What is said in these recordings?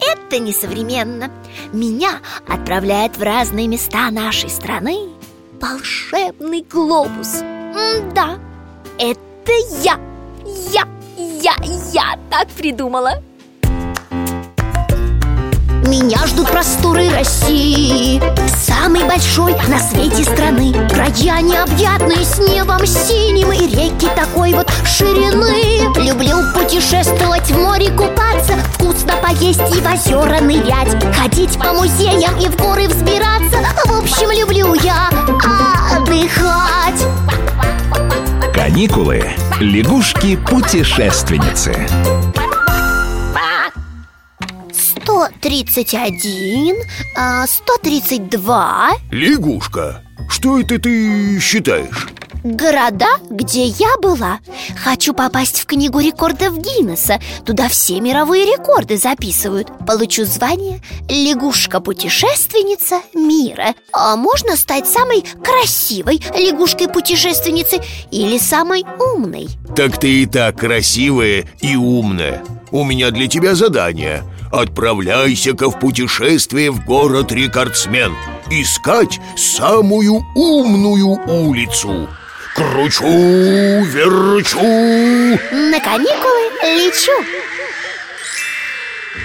это несовременно. Меня отправляет в разные места нашей страны Волшебный глобус. М-да, это я. Я, я, я так придумала. Меня ждут просторы России Самой большой на свете страны. Края необъятные с небом синим И реки такой вот ширины. Люблю путешествовать, в море купаться поесть и в озера нырять Ходить по музеям и в горы взбираться В общем, люблю я отдыхать Каникулы. Лягушки-путешественницы. 131, а, 132 Лягушка, что это ты считаешь? Города, где я была. Хочу попасть в книгу рекордов Гиннесса. Туда все мировые рекорды записывают. Получу звание лягушка-путешественница мира А можно стать самой красивой лягушкой-путешественницей Или самой умной? Так ты и так красивая и умная. У меня для тебя задание. Отправляйся-ка в путешествие в город Рекордсмен. Искать самую умную улицу Кручу, верчу На каникулы лечу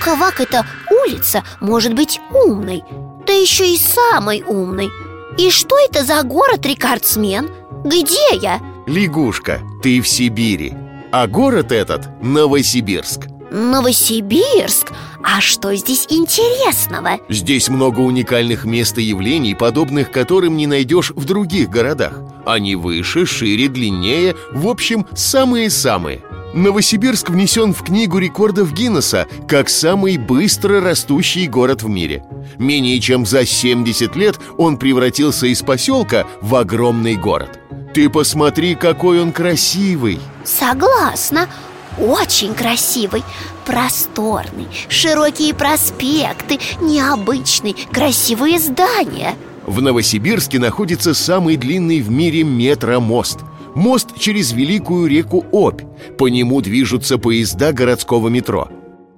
Квак это улица может быть умной Да еще и самой умной И что это за город рекордсмен? Где я? Лягушка, ты в Сибири А город этот Новосибирск Новосибирск? А что здесь интересного? Здесь много уникальных мест и явлений, подобных которым не найдешь в других городах Они выше, шире, длиннее, в общем, самые-самые. Новосибирск внесен в книгу рекордов Гиннесса как самый быстро растущий город в мире. Менее чем за 70 лет он превратился из поселка в огромный город. Ты посмотри, какой он красивый. Согласна. Очень красивый, просторный, широкие проспекты, необычный, красивые здания В Новосибирске находится самый длинный в мире метромост Мост через великую реку Обь По нему движутся поезда городского метро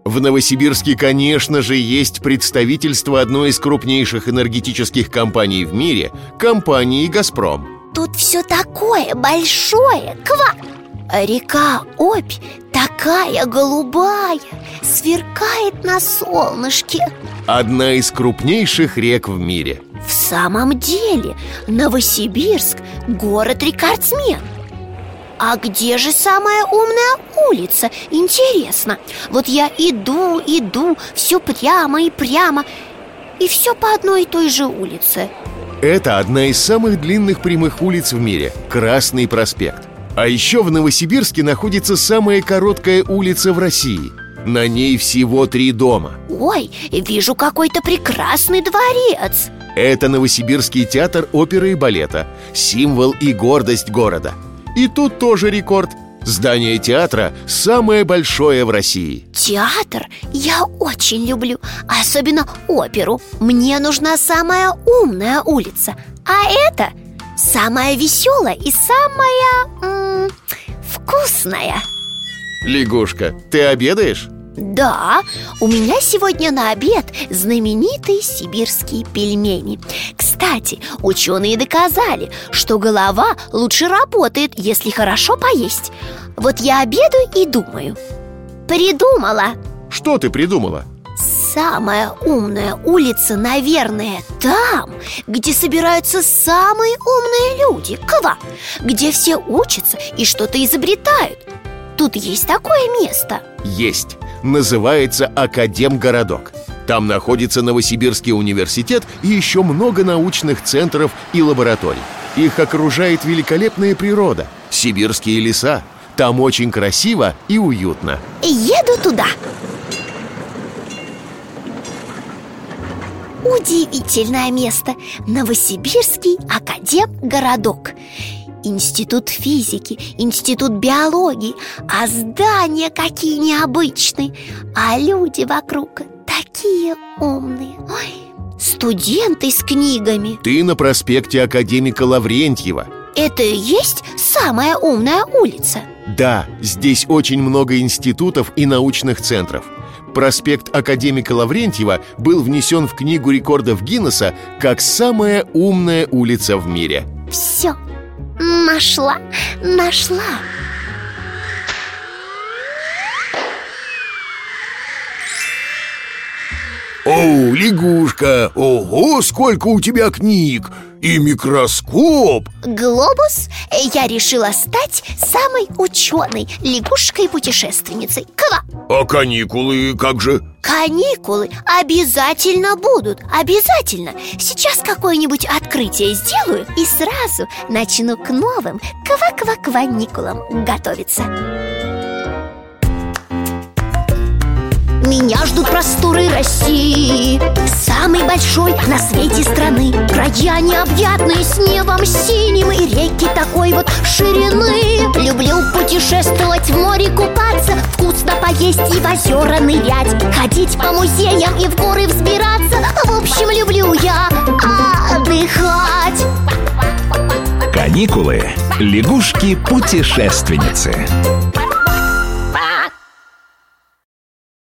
в Новосибирске, конечно же, есть представительство одной из крупнейших энергетических компаний в мире – компании «Газпром». Тут все такое большое, ква! Река Обь такая голубая, сверкает на солнышке. Одна из крупнейших рек в мире. В самом деле, Новосибирск – город-рекордсмен а где же самая умная улица? Интересно. Вот я иду, иду, все прямо и прямо И все по одной и той же улице. Это одна из самых длинных прямых улиц в мире – Красный проспект А еще в Новосибирске находится самая короткая улица в России. На ней всего три дома. Ой, вижу какой-то прекрасный дворец. Это Новосибирский театр оперы и балета. Символ и гордость города. И тут тоже рекорд. Здание театра самое большое в России. Театр я очень люблю, особенно оперу. Мне нужна самая умная улица. А это самая веселая и самая м, вкусная. Лягушка, ты обедаешь? Да, у меня сегодня на обед знаменитые сибирские пельмени. Кстати, ученые доказали, что голова лучше работает, если хорошо поесть. Вот я обедаю и думаю. Придумала. Что ты придумала? Самая умная улица, наверное, там, где собираются самые умные люди Ква, где все учатся и что-то изобретают Тут есть такое место Есть. Называется Академгородок. Там находится Новосибирский университет и еще много научных центров и лабораторий. Их окружает великолепная природа, сибирские леса. Там очень красиво и уютно. Еду туда удивительное место. Новосибирский академгородок. Институт физики, институт биологии. А здания какие необычные. А люди вокруг такие умные. Ой, студенты с книгами. Ты на проспекте академика Лаврентьева. Это и есть самая умная улица? Да, здесь очень много институтов и научных центров Проспект академика Лаврентьева был внесен в книгу рекордов Гиннесса как самая умная улица в мире. Все, нашла, нашла. О, лягушка, ого, сколько у тебя книг И микроскоп. Глобус, я решила стать самой ученой лягушкой-путешественницей Ква! А каникулы как же? Каникулы обязательно будут, обязательно. Сейчас какое-нибудь открытие сделаю и сразу начну к новым ква-ква-кваникулам готовиться Меня ждут просторы России Самой большой на свете страны. Края необъятные с небом синим И реки такой вот ширины. Люблю путешествовать, в море купаться Вкусно поесть и в озера нырять. Ходить по музеям и в горы взбираться. В общем, люблю я отдыхать. Каникулы. Лягушки-путешественницы.